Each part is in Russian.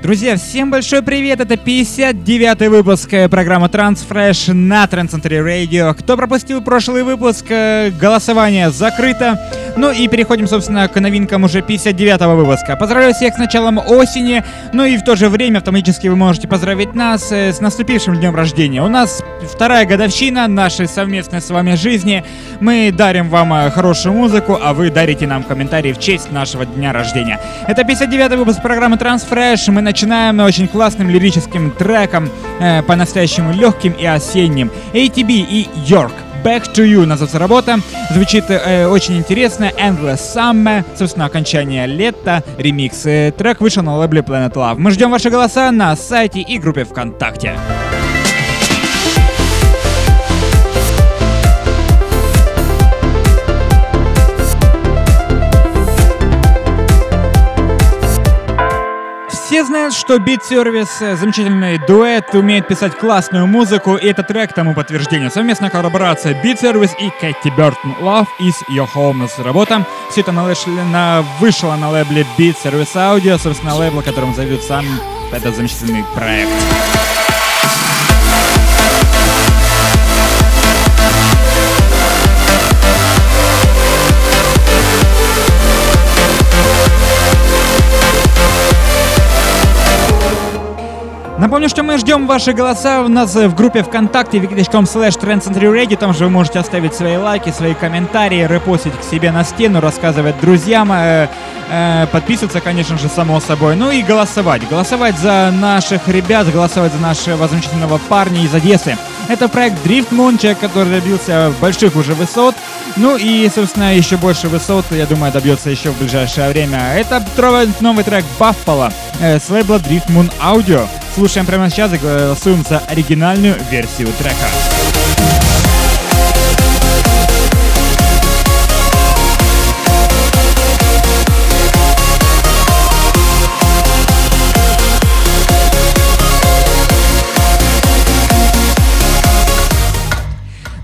Друзья, всем большой привет! Это 59-й выпуск э, программы Transfresh на Trend Center Radio. Кто пропустил прошлый выпуск, э, голосование закрыто. Ну и переходим, собственно, к новинкам уже 59-го выпуска. Поздравляю всех с началом осени, ну и в то же время автоматически вы можете поздравить нас э, с наступившим днем рождения. У нас вторая годовщина нашей совместной с вами жизни. Мы дарим вам хорошую музыку, а вы дарите нам комментарии в честь нашего дня рождения. Это 59-й выпуск программы Transfresh. Мы начинаем очень классным лирическим треком, э, по-настоящему легким и осенним. ATB и York. Back to You называется работа. Звучит э, очень интересно. Endless Summer. Собственно, окончание лета. Ремикс. Э, трек вышел на лейбле Planet Love. Мы ждем ваши голоса на сайте и группе ВКонтакте. Все знают, что Beat Service замечательный дуэт, умеет писать классную музыку, и этот трек тому подтверждение. Совместная коллаборация Beat Service и Кэти Бертон Love is Your Home. Работа. Все это на, вышло на лейбле Beat Service Audio, собственно, лейбл, которым зовет сам этот замечательный проект. Напомню, что мы ждем ваши голоса у нас в группе ВКонтакте wiki.com slash trendcenturyradio. Там же вы можете оставить свои лайки, свои комментарии, репостить к себе на стену, рассказывать друзьям, э, э, подписываться, конечно же, само собой. Ну и голосовать. Голосовать за наших ребят, голосовать за нашего замечательного парня из Одессы. Это проект Drift Moon, человек, который добился больших уже высот. Ну и, собственно, еще больше высот, я думаю, добьется еще в ближайшее время. Это новый трек Buffalo э, с лейбла Drift Moon Audio. Слушаем прямо сейчас и голосуем за оригинальную версию трека.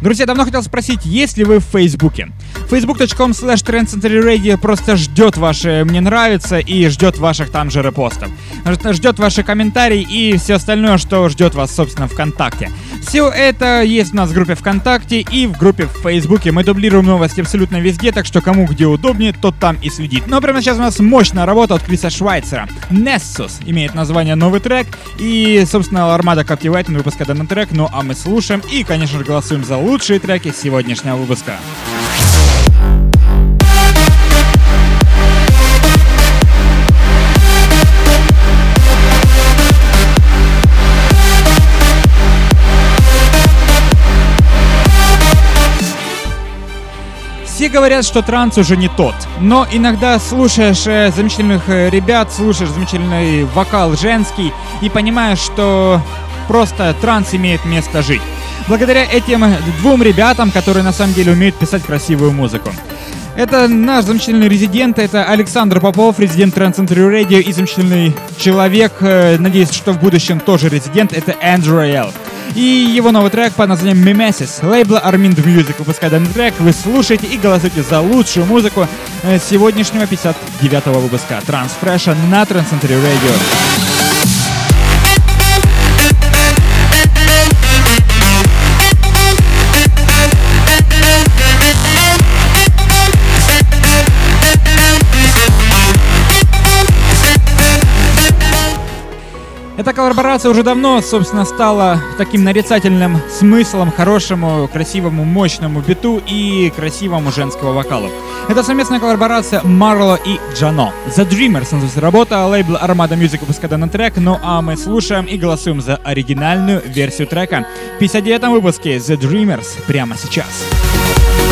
Друзья, давно хотел спросить, есть ли вы в Фейсбуке? facebook.com slash trendcenterradio просто ждет ваши «мне нравится» и ждет ваших там же репостов. Ждет ваши комментарии и все остальное, что ждет вас, собственно, ВКонтакте. Все это есть у нас в группе ВКонтакте и в группе в Фейсбуке. Мы дублируем новости абсолютно везде, так что кому где удобнее, тот там и следит. Но прямо сейчас у нас мощная работа от Криса Швайцера. Nessus имеет название новый трек. И, собственно, Армада Captivating выпуска данный трек. Ну а мы слушаем и, конечно же, голосуем за лучшие треки сегодняшнего выпуска. Говорят, что транс уже не тот, но иногда слушаешь э, замечательных э, ребят, слушаешь замечательный вокал женский и понимаешь, что просто транс имеет место жить. Благодаря этим двум ребятам, которые на самом деле умеют писать красивую музыку. Это наш замечательный резидент, это Александр Попов, резидент Trans Century Radio и замечательный человек, э, надеюсь, что в будущем тоже резидент, это Эндрю Роял. И его новый трек под названием Mimesis. Лейбла Armind Music выпускает данный трек. Вы слушаете и голосуете за лучшую музыку э, сегодняшнего 59-го выпуска Transfresh на Trans Century Radio. Эта коллаборация уже давно, собственно, стала таким нарицательным смыслом хорошему, красивому, мощному биту и красивому женского вокалу. Это совместная коллаборация Марло и Джано. The Dreamers называется работа, лейбл Armada Music выпускает данный трек, ну а мы слушаем и голосуем за оригинальную версию трека. В 59-м выпуске The Dreamers прямо сейчас. Сейчас.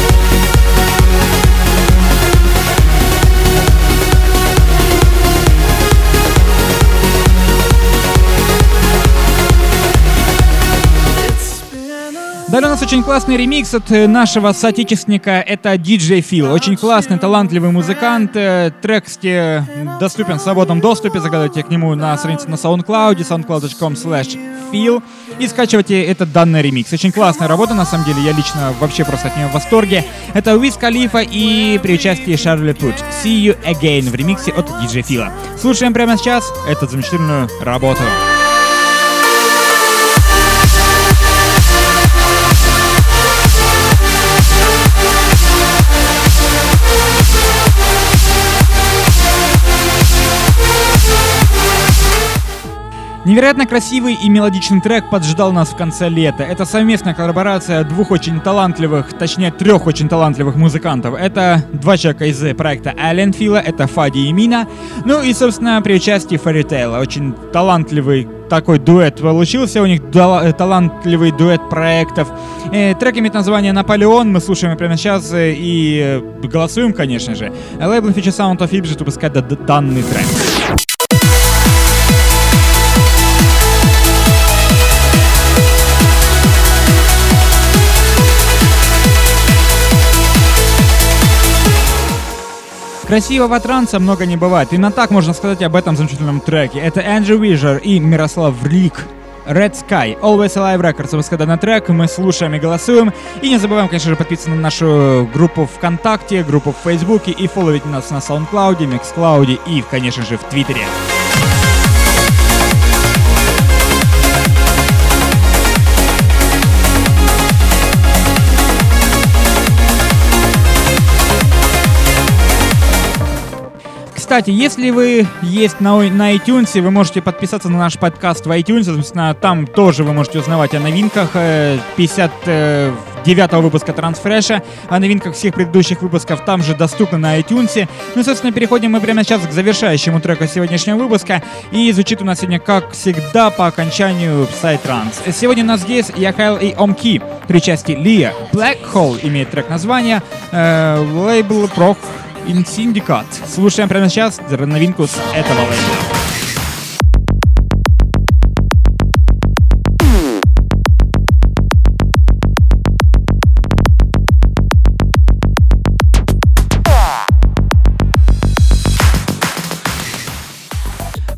Далее у нас очень классный ремикс от э, нашего соотечественника, это DJ Phil. Очень классный, талантливый музыкант. Э, трек доступен в свободном доступе, заглядывайте к нему на странице на SoundCloud, soundcloud.com slash Phil и скачивайте этот данный ремикс. Очень классная работа, на самом деле, я лично вообще просто от нее в восторге. Это Уиз Калифа и при участии Шарли Пут. See You Again в ремиксе от DJ Phil. Слушаем прямо сейчас эту замечательную работу. Невероятно красивый и мелодичный трек поджидал нас в конце лета. Это совместная коллаборация двух очень талантливых, точнее трех очень талантливых музыкантов. Это два человека из проекта Alien Фила, это Фади и Мина. Ну и, собственно, при участии Fairy Tail. Очень талантливый такой дуэт получился, у них талантливый дуэт проектов. Э, трек имеет название «Наполеон», мы слушаем прямо сейчас э, и голосуем, конечно же. Лейбл Feature Sound of Ibs выпускает данный трек. Красивого транса много не бывает. Именно так можно сказать об этом замечательном треке. Это Эндрю Вижер и Мирослав Влик. Red Sky, Always Alive Records, выпуска данный трек, мы слушаем и голосуем. И не забываем, конечно же, подписываться на нашу группу ВКонтакте, группу в Фейсбуке и фолловить нас на SoundCloud, MixCloud и, конечно же, в Твиттере. Кстати, если вы есть на, на iTunes, вы можете подписаться на наш подкаст в iTunes, собственно, там тоже вы можете узнавать о новинках 59 э, э, выпуска Трансфреша, о новинках всех предыдущих выпусков там же доступны на iTunes. Ну собственно, переходим мы прямо сейчас к завершающему треку сегодняшнего выпуска. И звучит у нас сегодня, как всегда, по окончанию Psytrance. Сегодня у нас здесь Яхайл и Омки при части Лия. Black Hole имеет трек название, э, лейбл In Syndicate. Слушаем прямо сейчас новинку с этого лейбла.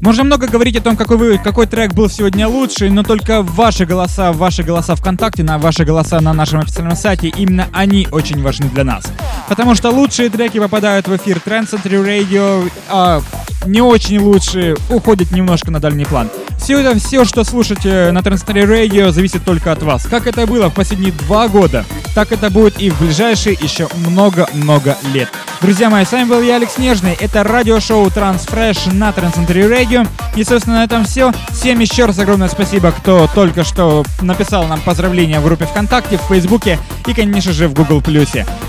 Можно много говорить о том, какой, вы, какой трек был сегодня лучший, но только ваши голоса, ваши голоса ВКонтакте, на ваши голоса на нашем официальном сайте, именно они очень важны для нас. Потому что лучшие треки попадают в эфир Trend Century Radio, а не очень лучшие уходят немножко на дальний план. Все это, все, что слушаете на Trendstory Radio, зависит только от вас. Как это было в последние два года, так это будет и в ближайшие еще много-много лет. Друзья мои, с вами был я, Алекс Нежный. Это радиошоу Transfresh на Trendstory Radio. И, собственно, на этом все. Всем еще раз огромное спасибо, кто только что написал нам поздравления в группе ВКонтакте, в Фейсбуке и, конечно же, в Google+.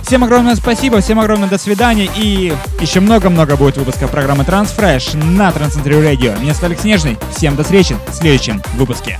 Всем огромное спасибо, всем огромное до свидания и еще много-много будет выпусков программы Transfresh на Trendstory Radio. Меня зовут Алекс Нежный. Всем до встречи в следующем выпуске.